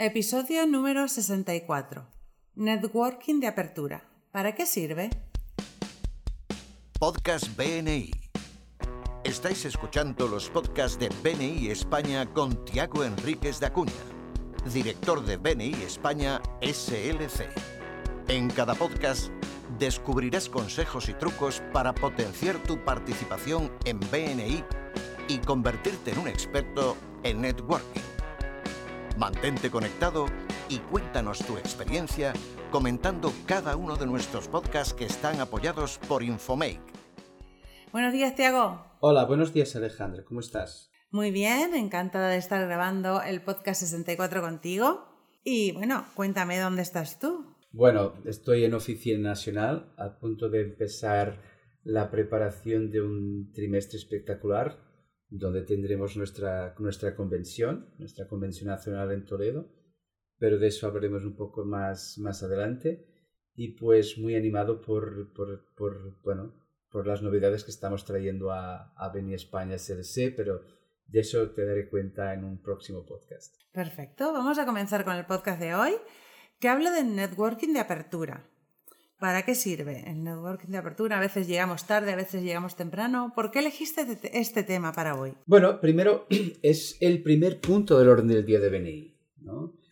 Episodio número 64. Networking de apertura. ¿Para qué sirve? Podcast BNI. Estáis escuchando los podcasts de BNI España con Tiago Enríquez de Acuña, director de BNI España SLC. En cada podcast descubrirás consejos y trucos para potenciar tu participación en BNI y convertirte en un experto en networking. Mantente conectado y cuéntanos tu experiencia comentando cada uno de nuestros podcasts que están apoyados por Infomake. Buenos días, Tiago. Hola, buenos días, Alejandra. ¿Cómo estás? Muy bien, encantada de estar grabando el podcast 64 contigo. Y bueno, cuéntame dónde estás tú. Bueno, estoy en Oficina Nacional, a punto de empezar la preparación de un trimestre espectacular donde tendremos nuestra, nuestra convención, nuestra convención nacional en Toledo, pero de eso hablaremos un poco más, más adelante. Y pues muy animado por, por, por bueno, por las novedades que estamos trayendo a, a Beni España SLC, pero de eso te daré cuenta en un próximo podcast. Perfecto, vamos a comenzar con el podcast de hoy, que habla de networking de apertura. ¿Para qué sirve el networking de apertura? A veces llegamos tarde, a veces llegamos temprano. ¿Por qué elegiste este tema para hoy? Bueno, primero es el primer punto del orden del día de BNI.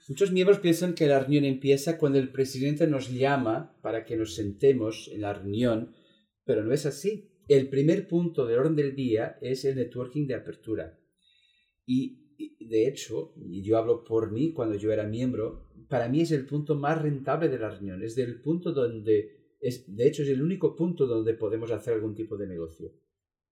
Muchos miembros piensan que la reunión empieza cuando el presidente nos llama para que nos sentemos en la reunión, pero no es así. El primer punto del orden del día es el networking de apertura. Y de hecho, y yo hablo por mí cuando yo era miembro, para mí es el punto más rentable de la reunión, es del punto donde, es, de hecho es el único punto donde podemos hacer algún tipo de negocio.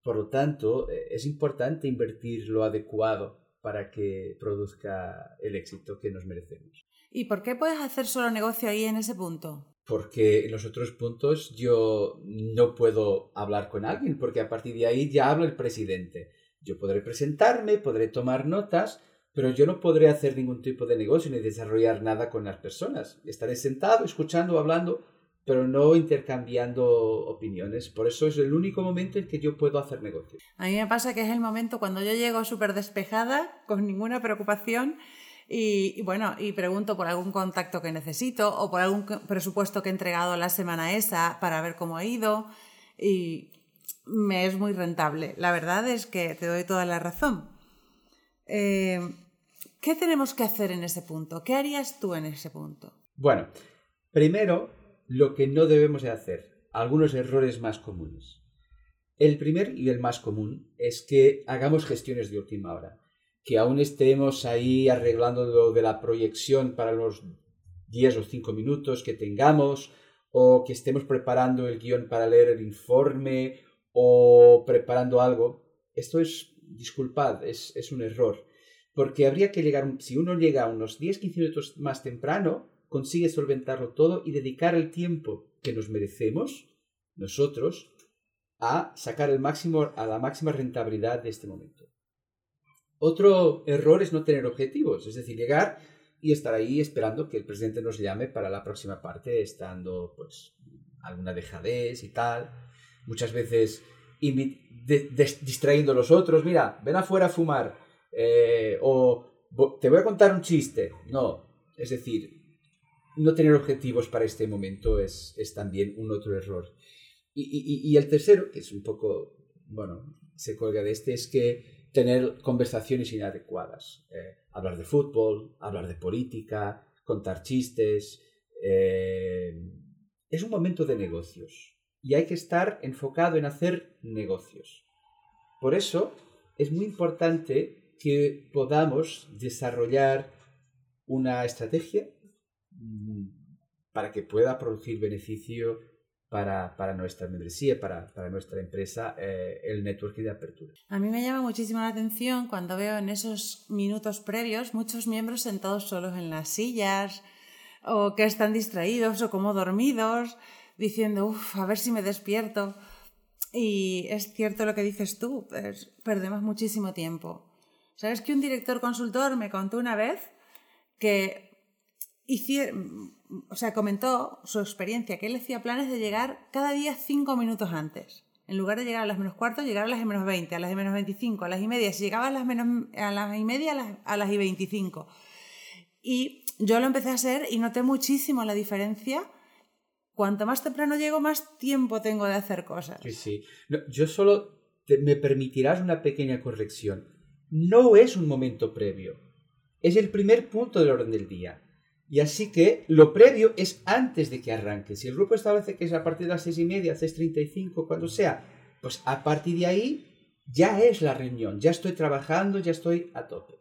Por lo tanto, eh, es importante invertir lo adecuado para que produzca el éxito que nos merecemos. ¿Y por qué puedes hacer solo negocio ahí en ese punto? Porque en los otros puntos yo no puedo hablar con alguien, porque a partir de ahí ya habla el presidente. Yo podré presentarme, podré tomar notas, pero yo no podré hacer ningún tipo de negocio ni desarrollar nada con las personas. Estaré sentado, escuchando, hablando, pero no intercambiando opiniones. Por eso es el único momento en que yo puedo hacer negocio. A mí me pasa que es el momento cuando yo llego súper despejada, con ninguna preocupación, y, y, bueno, y pregunto por algún contacto que necesito o por algún presupuesto que he entregado la semana esa para ver cómo ha ido. Y me es muy rentable. La verdad es que te doy toda la razón. Eh, ¿Qué tenemos que hacer en ese punto? ¿Qué harías tú en ese punto? Bueno, primero, lo que no debemos de hacer, algunos errores más comunes. El primer y el más común es que hagamos gestiones de última hora, que aún estemos ahí arreglando lo de la proyección para los 10 o 5 minutos que tengamos, o que estemos preparando el guion para leer el informe, o preparando algo. Esto es, disculpad, es, es un error. Porque habría que llegar, si uno llega unos 10-15 minutos más temprano, consigue solventarlo todo y dedicar el tiempo que nos merecemos, nosotros, a sacar el máximo, a la máxima rentabilidad de este momento. Otro error es no tener objetivos, es decir, llegar y estar ahí esperando que el presidente nos llame para la próxima parte, estando pues alguna dejadez y tal muchas veces distrayendo a los otros. Mira, ven afuera a fumar. Eh, o te voy a contar un chiste. No, es decir, no tener objetivos para este momento es, es también un otro error. Y, y, el tercero, que es un poco, bueno, se cuelga de este, es que tener conversaciones inadecuadas. Eh, hablar de fútbol, hablar de política, contar chistes. Eh, es un momento de negocios y hay que estar enfocado en hacer negocios. Por eso es muy importante que podamos desarrollar una estrategia mm, para que pueda producir beneficio para, para nuestra membresía, para, para nuestra empresa, eh, el networking de apertura. A mí me llama muchísimo la atención cuando veo en esos minutos previos muchos miembros sentados solos en las sillas o que están distraídos o como dormidos diciendo, uff, a ver si me despierto. Y es cierto lo que dices tú, perdemos muchísimo tiempo. ¿Sabes que un director consultor me contó una vez que o sea, comentó su experiencia, que él hacía planes de llegar cada día cinco minutos antes. En lugar de llegar a las menos cuarto, llegar a las menos 20, a las menos 25, a las y media. Si llegaba a las, menos, a las y media, a las, a las y 25. Y yo lo empecé a hacer y noté muchísimo la diferencia. Cuanto más temprano llego, más tiempo tengo de hacer cosas. Sí, sí. yo solo me permitirás una pequeña corrección. No es un momento previo. Es el primer punto del orden del día. Y así que lo previo es antes de que arranque. Si el grupo establece que es a partir de las seis y media, seis treinta y cinco, cuando sea, pues a partir de ahí ya es la reunión, ya estoy trabajando, ya estoy a tope.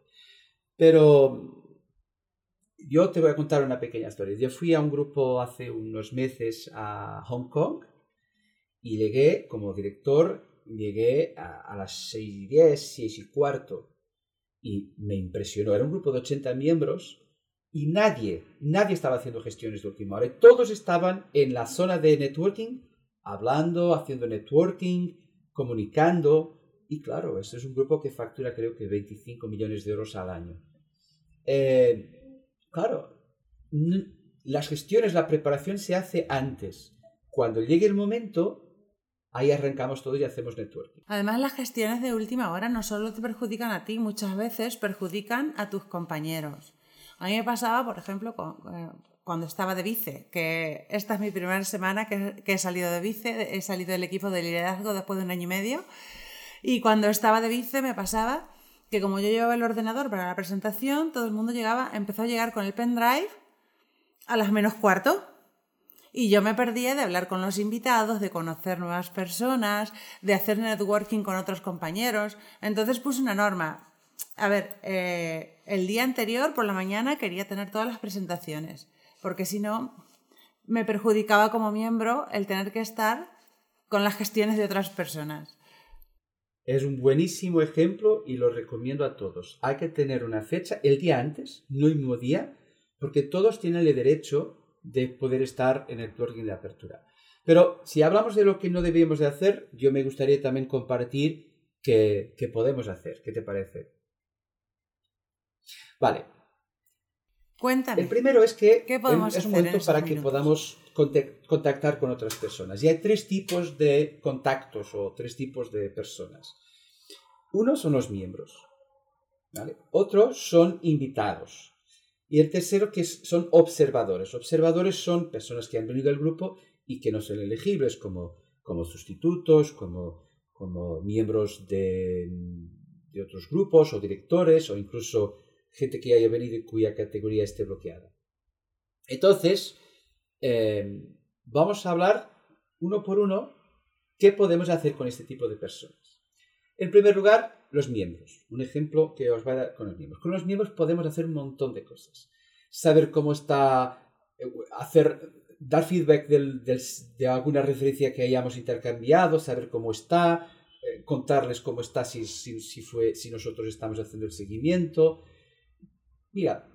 Pero yo te voy a contar una pequeña historia. Yo fui a un grupo hace unos meses a Hong Kong y llegué como director, llegué a, las seis y diez, seis y cuarto y me impresionó. Era un grupo de 80 miembros y nadie, nadie estaba haciendo gestiones de última hora. Todos estaban en la zona de networking, hablando, haciendo networking, comunicando. Y claro, este es un grupo que factura creo que 25 millones de euros al año. Eh, claro, las gestiones, la preparación se hace antes. Cuando llegue el momento, ahí arrancamos todo y hacemos networking. Además, las gestiones de última hora no solo te perjudican a ti, muchas veces perjudican a tus compañeros. A mí me pasaba, por ejemplo, eh, cuando estaba de vice, que esta es mi primera semana que, he salido de vice, he salido del equipo de liderazgo después de un año y medio, y cuando estaba de vice me pasaba que como yo llevaba el ordenador para la presentación, todo el mundo llegaba, empezó a llegar con el pendrive a las menos cuarto. Y yo me perdía de hablar con los invitados, de conocer nuevas personas, de hacer networking con otros compañeros. Entonces puse una norma. A ver, eh, el día anterior, por la mañana, quería tener todas las presentaciones, porque si no, me perjudicaba como miembro el tener que estar con las gestiones de otras personas. Es un buenísimo ejemplo y lo recomiendo a todos. Hay que tener una fecha el día antes, no el mismo día, porque todos tienen el derecho de poder estar en el plugin de apertura. Pero si hablamos de lo que no debemos de hacer, yo me gustaría también compartir qué, qué podemos hacer. ¿Qué te parece? Vale. Cuéntame. El primero es que es un momento para que podamos contactar con otras personas. Y hay tres tipos de contactos o tres tipos de personas. Uno son los miembros. ¿vale? Otros son invitados. Y el tercero que son observadores. Observadores son personas que han venido al grupo y que no son elegibles como, como sustitutos, como, como miembros de, de otros grupos o directores o incluso gente que haya venido y cuya categoría esté bloqueada. Entonces, em, vamos a hablar uno por uno qué podemos hacer con este tipo de personas. En primer lugar, los miembros. Un ejemplo que os va a dar con los miembros. Con los miembros podemos hacer un montón de cosas. Saber cómo está, eh, hacer, dar feedback de alguna referencia que hayamos intercambiado, saber cómo está, eh, contarles cómo está si, si, nosotros estamos haciendo el seguimiento, mira,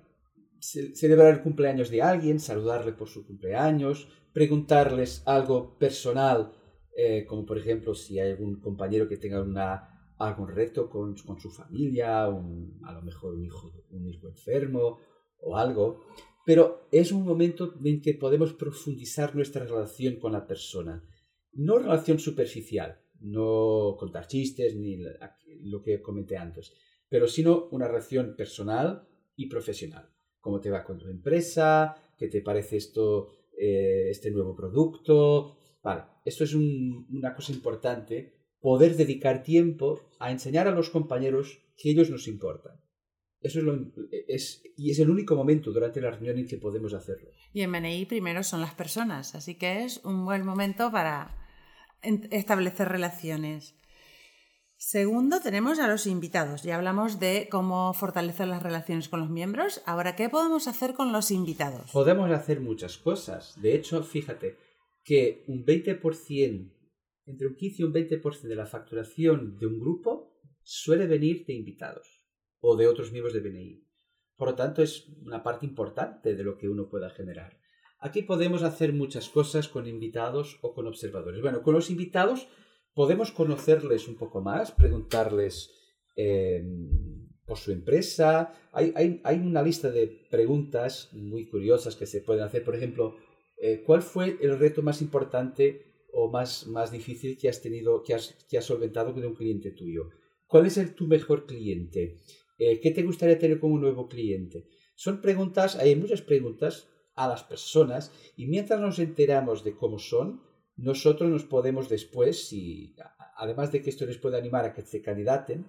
celebrar el cumpleaños de alguien, saludarle por su cumpleaños, preguntarles algo personal, eh, como por ejemplo si hay algún compañero que tenga una, algún reto con, su familia, a lo mejor un hijo, un hijo enfermo o algo. Pero es un momento en que podemos profundizar nuestra relación con la persona. No relación superficial, no contar chistes ni lo que comenté antes, pero sino una relación personal y profesional. ¿Cómo te va con tu empresa? ¿Qué te parece esto, eh, este nuevo producto? Vale, esto es una cosa importante, poder dedicar tiempo a enseñar a los compañeros que ellos nos importan. Eso es, lo, es y es el único momento durante la reunión en que podemos hacerlo. Y en BNI primero son las personas, así que es un buen momento para establecer relaciones. Segundo, tenemos a los invitados. Ya hablamos de cómo fortalecer las relaciones con los miembros. Ahora, ¿qué podemos hacer con los invitados? Podemos hacer muchas cosas. De hecho, fíjate que un 20%, entre un 15 y un 20% de la facturación de un grupo suele venir de invitados o de otros miembros de BNI. Por lo tanto, es una parte importante de lo que uno pueda generar. Aquí podemos hacer muchas cosas con invitados o con observadores. Bueno, con los invitados podemos conocerles un poco más, preguntarles eh, por su empresa. Hay, una lista de preguntas muy curiosas que se pueden hacer. Por ejemplo, eh, ¿cuál fue el reto más importante o más, más difícil que has tenido, que has, que has solventado con un cliente tuyo? ¿Cuál es tu mejor cliente? Eh, ¿Qué te gustaría tener como un nuevo cliente? Son preguntas, hay muchas preguntas a las personas y mientras nos enteramos de cómo son, nosotros nos podemos después, si, además de que esto les puede animar a que se candidaten,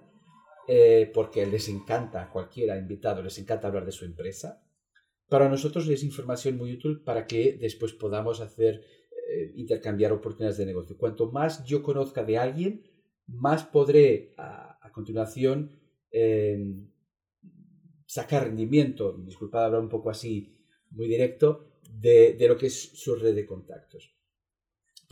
eh, porque les encanta, a cualquiera invitado, les encanta hablar de su empresa, para nosotros es información muy útil para que después podamos hacer, eh, intercambiar oportunidades de negocio. Cuanto más yo conozca de alguien, más podré a, continuación em, sacar rendimiento, disculpad hablar un poco así muy directo, de lo que es su red de contactos.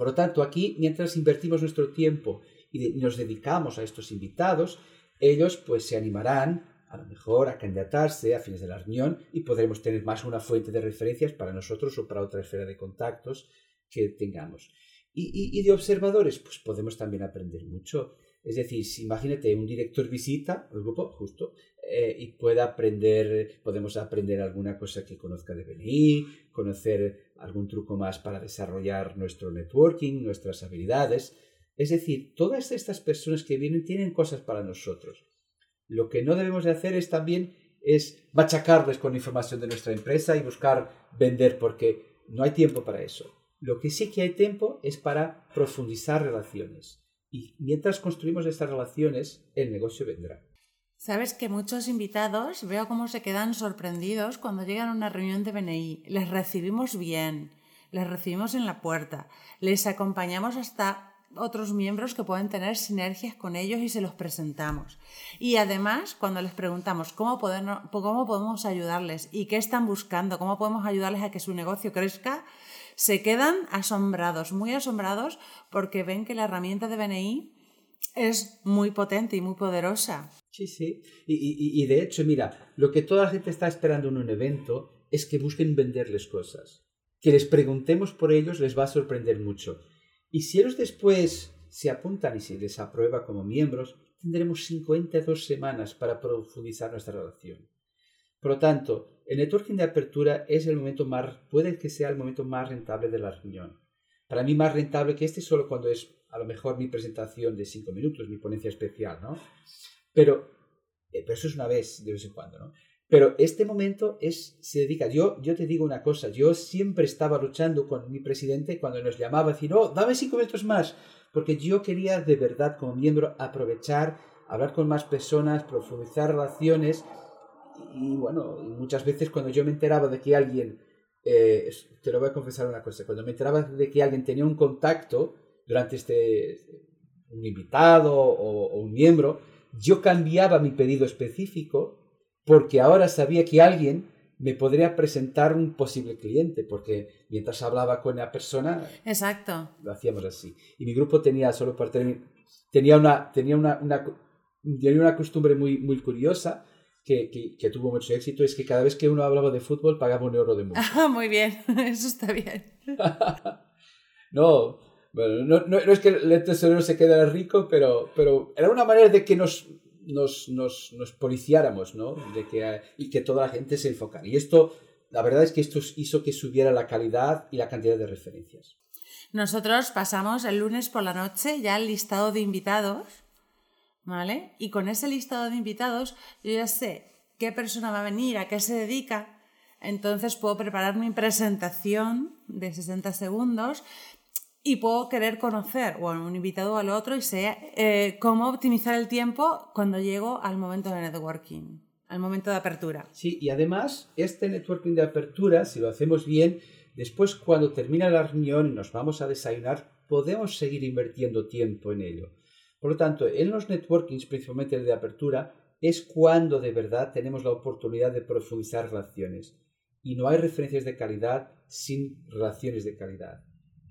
Por lo tanto, aquí, mientras invertimos nuestro tiempo y nos dedicamos a estos invitados, ellos pues se animarán a lo mejor a candidatarse a fines de la reunión y podremos tener más una fuente de referencias para nosotros o para otra esfera de contactos que tengamos. Y, de observadores, pues podemos también aprender mucho. Es decir, si imagínate un director visita el grupo, justo, eh, y pueda aprender, podemos aprender alguna cosa que conozca de BNI, conocer algún truco más para desarrollar nuestro networking, nuestras habilidades. Es decir, todas estas personas que vienen tienen cosas para nosotros. Lo que no debemos de hacer es también es machacarles con información de nuestra empresa y buscar vender porque no hay tiempo para eso. Lo que sí que hay tiempo es para profundizar relaciones. Y mientras construimos estas relaciones, el negocio vendrá. Sabes que muchos invitados veo cómo se quedan sorprendidos cuando llegan a una reunión de BNI. Les recibimos bien, les recibimos en la puerta, les acompañamos hasta otros miembros que pueden tener sinergias con ellos y se los presentamos. Y además, cuando les preguntamos cómo, podemos ayudarles y qué están buscando, cómo podemos ayudarles a que su negocio crezca, se quedan asombrados, muy asombrados, porque ven que la herramienta de BNI es muy potente y muy poderosa. Sí, sí. Y, y de hecho, mira, lo que toda la gente está esperando en un evento es que busquen venderles cosas. Que les preguntemos por ellos les va a sorprender mucho y si ellos después se apuntan y se les aprueba como miembros, tendremos 52 semanas para profundizar nuestra relación. Por lo tanto, el networking de apertura es el momento más, puede que sea el momento más rentable de la reunión. Para mí más rentable que este solo cuando es a lo mejor mi presentación de 5 minutos, mi ponencia especial, ¿no? Pero, eh, pero eso es una vez, de vez en cuando, ¿no? Pero este momento es, se dedica. Yo, yo te digo una cosa, yo siempre estaba luchando con mi presidente cuando nos llamaba, decir, oh, dame cinco minutos más, porque yo quería de verdad como miembro aprovechar, hablar con más personas, profundizar relaciones. Y, bueno, muchas veces cuando yo me enteraba de que alguien, eh, te lo voy a confesar una cosa, cuando me enteraba de que alguien tenía un contacto durante este, un invitado o, o un miembro, yo cambiaba mi pedido específico porque ahora sabía que alguien me podría presentar un posible cliente, porque mientras hablaba con la persona, Exacto. lo hacíamos así. Y mi grupo tenía, solo para terminar, tenía una, tenía una, una, tenía una costumbre muy, muy curiosa, que, que, que, tuvo mucho éxito es que cada vez que uno hablaba de fútbol pagaba un euro de multa. Ah, muy bien, eso está bien. no, bueno, no, no, no, es que el tesorero se quedara rico, pero, pero era una manera de que nos, nos, nos, nos policiáramos, ¿no? De que, y que toda la gente se enfocara. Y esto, la verdad es que esto hizo que subiera la calidad y la cantidad de referencias. Nosotros pasamos el lunes por la noche ya el listado de invitados, ¿vale? Y con ese listado de invitados yo ya sé qué persona va a venir, a qué se dedica. Entonces puedo preparar mi presentación de 60 segundos y puedo querer conocer o a un invitado o al otro y sé eh, cómo optimizar el tiempo cuando llego al momento de networking, al momento de apertura. Sí, y además este networking de apertura, si lo hacemos bien, después cuando termina la reunión y nos vamos a desayunar, podemos seguir invirtiendo tiempo en ello. Por lo tanto, en los networkings, principalmente el de apertura, es cuando de verdad tenemos la oportunidad de profundizar relaciones. Y no hay referencias de calidad sin relaciones de calidad.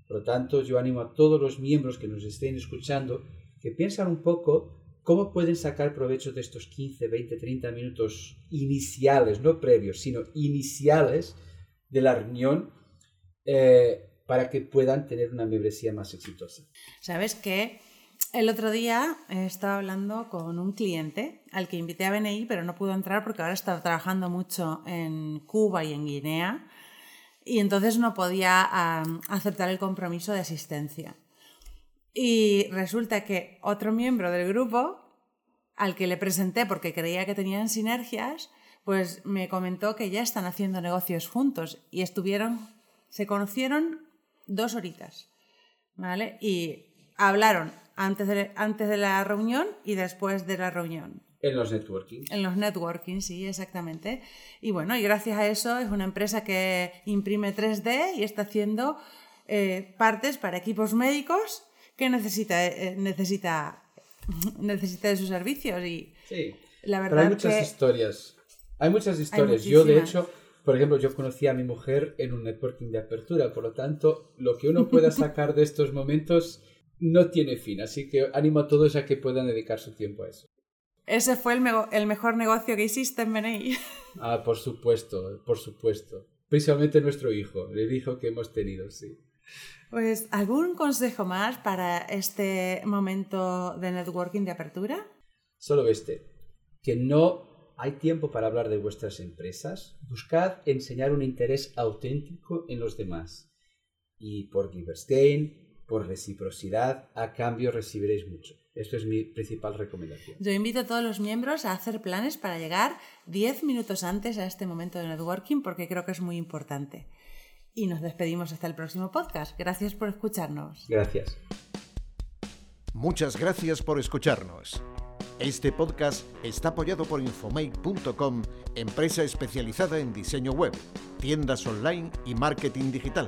Por lo tanto, yo animo a todos los miembros que nos estén escuchando que piensen un poco cómo pueden sacar provecho de estos 15, 20, 30 minutos iniciales, no previos, sino iniciales de la reunión eh, para que puedan tener una membresía más exitosa. Sabes que el otro día estaba hablando con un cliente al que invité a BNI, pero no pudo entrar porque ahora está trabajando mucho en Cuba y en Guinea y entonces no podía aceptar el compromiso de asistencia. Y resulta que otro miembro del grupo, al que le presenté porque creía que tenían sinergias, pues me comentó que ya están haciendo negocios juntos y estuvieron, se conocieron dos horitas, ¿vale? Y hablaron antes de, antes de la reunión y después de la reunión. En los networking. En los networking, sí, exactamente. Y bueno, y gracias a eso es una empresa que imprime 3D y está haciendo eh, partes para equipos médicos que necesita, eh, necesita, necesita de sus servicios. Y Sí. la Pero verdad hay muchas que historias. Hay muchas historias. yo, de hecho, por ejemplo, yo conocí a mi mujer en un networking de apertura. Por lo tanto, lo que uno pueda sacar de estos momentos no tiene fin. Así que animo a todos a que puedan dedicar su tiempo a eso. Ese fue el, mejor negocio que hiciste en BNI. Ah, por supuesto, por supuesto. Principalmente nuestro hijo, el hijo que hemos tenido, sí. Pues, ¿algún consejo más para este momento de networking de apertura? Solo este, que no hay tiempo para hablar de vuestras empresas. Buscad enseñar un interés auténtico en los demás. Y por Giverstein, por reciprocidad, a cambio recibiréis mucho. Esto es mi principal recomendación. Yo invito a todos los miembros a hacer planes para llegar 10 minutos antes a este momento de networking porque creo que es muy importante. Y nos despedimos hasta el próximo podcast. Gracias por escucharnos. Gracias. Muchas gracias por escucharnos. Este podcast está apoyado por Infomake.com, empresa especializada en diseño web, tiendas online y marketing digital.